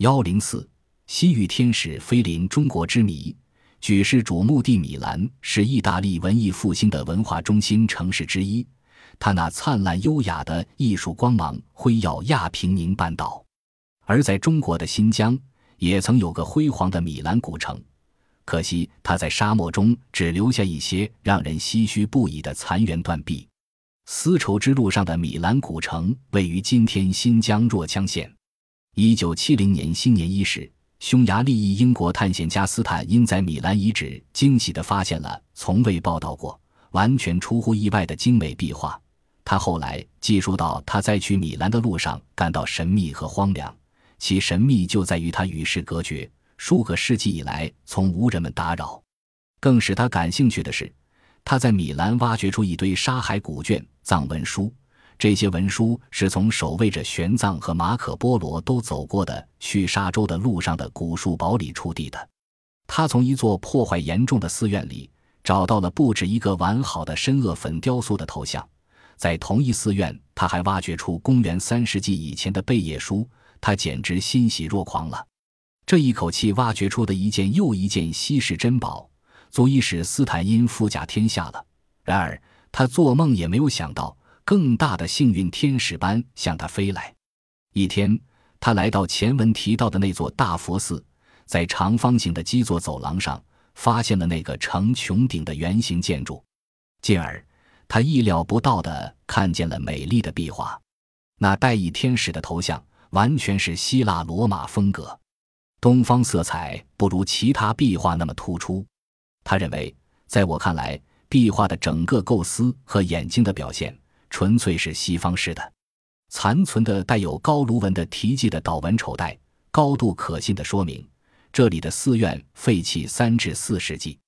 幺零四，西域天使飞临中国之谜。举世瞩目的米兰是意大利文艺复兴的文化中心城市之一，它那灿烂优雅的艺术光芒辉耀亚平宁半岛。而在中国的新疆，也曾有个辉煌的米兰古城，可惜它在沙漠中只留下一些让人唏嘘不已的残垣断壁。丝绸之路上的米兰古城位于今天新疆若羌县。一九七零年新年伊始。匈牙利裔英国探险家斯坦因在米兰遗址惊喜地发现了从未报道过、完全出乎意外的精美壁画。他后来记述到，他在去米兰的路上感到神秘和荒凉，其神秘就在于它与世隔绝，数个世纪以来从无人们打扰。更使他感兴趣的是，他在米兰挖掘出一堆沙海古卷、藏文书。这些文书是从守卫着玄奘和马可波罗都走过的去沙洲的路上的古树堡里出地的。他从一座破坏严重的寺院里找到了不止一个完好的深褐粉雕塑的头像。在同一寺院，他还挖掘出公元三世纪以前的贝叶书，他简直欣喜若狂了。这一口气挖掘出的一件又一件稀世珍宝，足以使斯坦因富甲天下了。然而，他做梦也没有想到。更大的幸运天使般向他飞来。一天，他来到前文提到的那座大佛寺，在长方形的基座走廊上，发现了那个呈穹顶的圆形建筑。进而，他意料不到的看见了美丽的壁画。那带翼天使的头像完全是希腊罗马风格，东方色彩不如其他壁画那么突出。他认为，在我看来，壁画的整个构思和眼睛的表现。纯粹是西方式的，残存的带有高卢文的题记的祷文丑带，高度可信的说明这里的寺院废弃三至四世纪。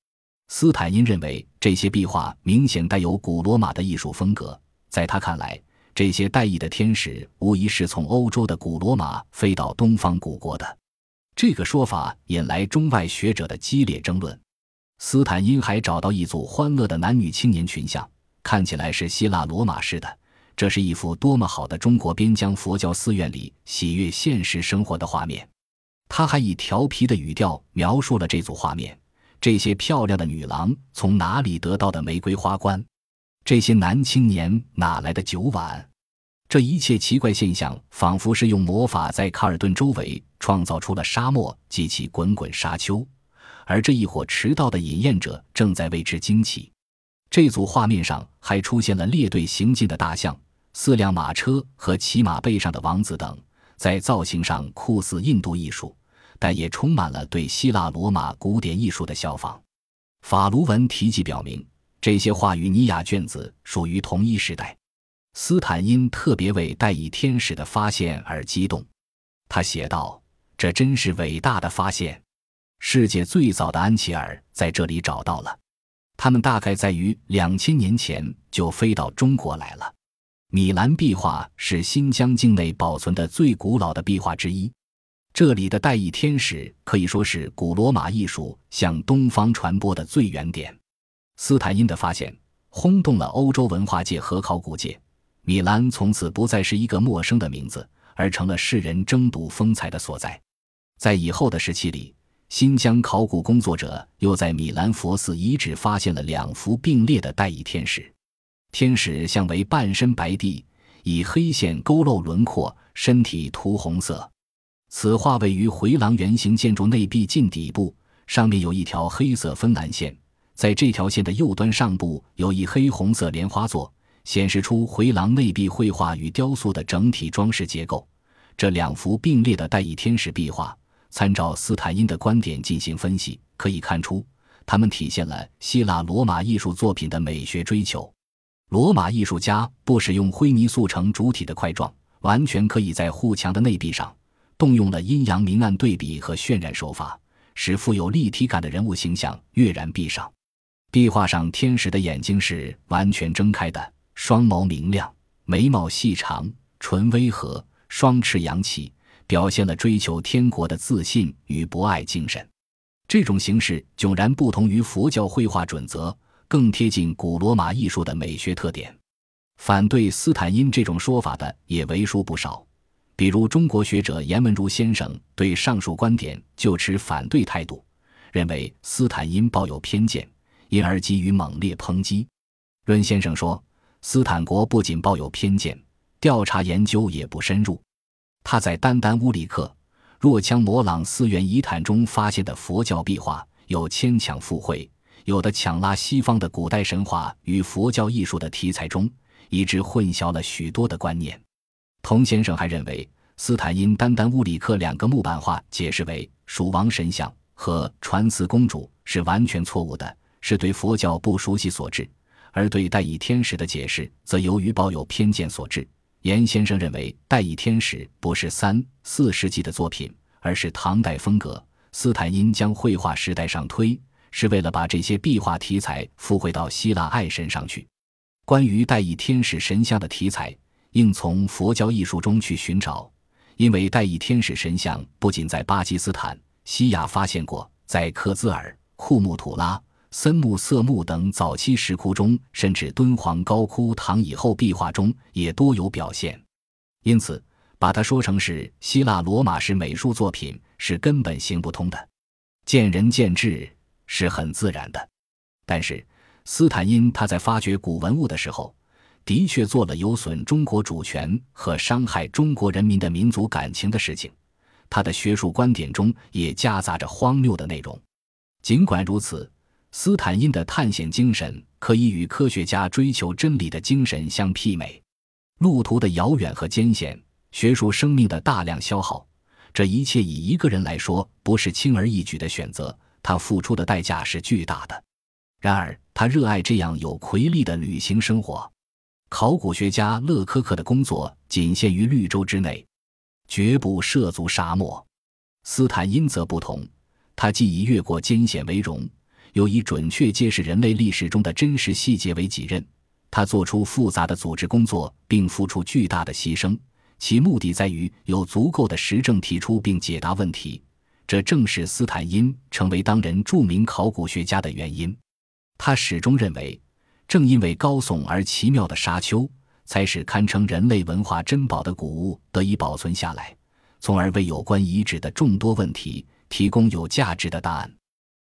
斯坦因认为这些壁画明显带有古罗马的艺术风格，在他看来，这些带翼的天使无疑是从欧洲的古罗马飞到东方古国的。这个说法引来中外学者的激烈争论。斯坦因还找到一组欢乐的男女青年群像。看起来是希腊罗马式的，这是一幅多么好的中国边疆佛教寺院里喜悦现实生活的画面。他还以调皮的语调描述了这组画面：这些漂亮的女郎从哪里得到的玫瑰花冠？这些男青年哪来的酒碗？这一切奇怪现象，仿佛是用魔法在卡尔顿周围创造出了沙漠及其滚滚沙丘，而这一伙迟到的饮宴者正在为之惊奇。这组画面上还出现了列队行进的大象、四辆马车和骑马背上的王子等，在造型上酷似印度艺术，但也充满了对希腊罗马古典艺术的效仿。法卢文题记表明，这些画与尼雅卷子属于同一时代。斯坦因特别为带翼天使的发现而激动，他写道：“这真是伟大的发现！世界最早的安琪尔在这里找到了。”他们大概在于两千年前就飞到中国来了。米兰壁画是新疆境内保存的最古老的壁画之一。这里的带翼天使可以说是古罗马艺术向东方传播的最原点。斯坦因的发现轰动了欧洲文化界和考古界，米兰从此不再是一个陌生的名字，而成了世人争睹风采的所在。在以后的时期里。新疆考古工作者又在米兰佛寺遗址发现了两幅并列的带翼天使，天使像为半身白地，以黑线勾勒轮廓，身体涂红色。此画位于回廊圆形建筑内壁近底部，上面有一条黑色分栏线，在这条线的右端上部有一黑红色莲花座，显示出回廊内壁绘画与雕塑的整体装饰结构。这两幅并列的带翼天使壁画。参照斯坦因的观点进行分析，可以看出，他们体现了希腊罗马艺术作品的美学追求。罗马艺术家不使用灰泥塑成主体的块状，完全可以在护墙的内壁上动用了阴阳明暗对比和渲染手法，使富有立体感的人物形象跃然壁上。壁画上天使的眼睛是完全睁开的，双眸明亮，眉毛细长，唇微合，双翅扬起。表现了追求天国的自信与博爱精神，这种形式迥然不同于佛教绘画准则，更贴近古罗马艺术的美学特点。反对斯坦因这种说法的也为数不少。比如中国学者严文如先生对上述观点就持反对态度，认为斯坦因抱有偏见，因而给予猛烈抨击。论先生说，斯坦国不仅抱有偏见，调查研究也不深入。他在丹丹乌里克若羌摩朗寺院遗产中发现的佛教壁画，有牵强附会，有的抢拉西方的古代神话与佛教艺术的题材中，以致混淆了许多的观念。童先生还认为，斯坦因丹丹乌里克两个木板画解释为蜀王神像和传慈公主是完全错误的，是对佛教不熟悉所致；而对代以天使的解释，则由于抱有偏见所致。严先生认为，代以天使不是三四世纪的作品，而是唐代风格。斯坦因将绘画时代上推，是为了把这些壁画题材附会到希腊爱神上去。关于代以天使神像的题材。应从佛教艺术中去寻找，因为代义天使神像不仅在巴基斯坦、西亚发现过，在克孜尔、库木吐拉、森木色木等早期石窟中，甚至敦煌高窟唐以后壁画中也多有表现。因此，把它说成是希腊罗马式美术作品是根本行不通的。见仁见智是很自然的，但是斯坦因他在发掘古文物的时候。的确做了有损中国主权和伤害中国人民的民族感情的事情，他的学术观点中也夹杂着荒谬的内容。尽管如此，斯坦因的探险精神可以与科学家追求真理的精神相媲美。路途的遥远和艰险，学术生命的大量消耗，这一切以一个人来说不是轻而易举的选择，他付出的代价是巨大的。然而，他热爱这样有魁力的旅行生活。考古学家勒科克的工作仅限于绿洲之内，绝不涉足沙漠。斯坦因则不同，他既以越过艰险为荣，又以准确揭示人类历史中的真实细节为己任。他做出复杂的组织工作，并付出巨大的牺牲，其目的在于有足够的实证提出并解答问题。这正是斯坦因成为当人著名考古学家的原因。他始终认为。正因为高耸而奇妙的沙丘，才使堪称人类文化珍宝的古物得以保存下来，从而为有关遗址的众多问题提供有价值的答案。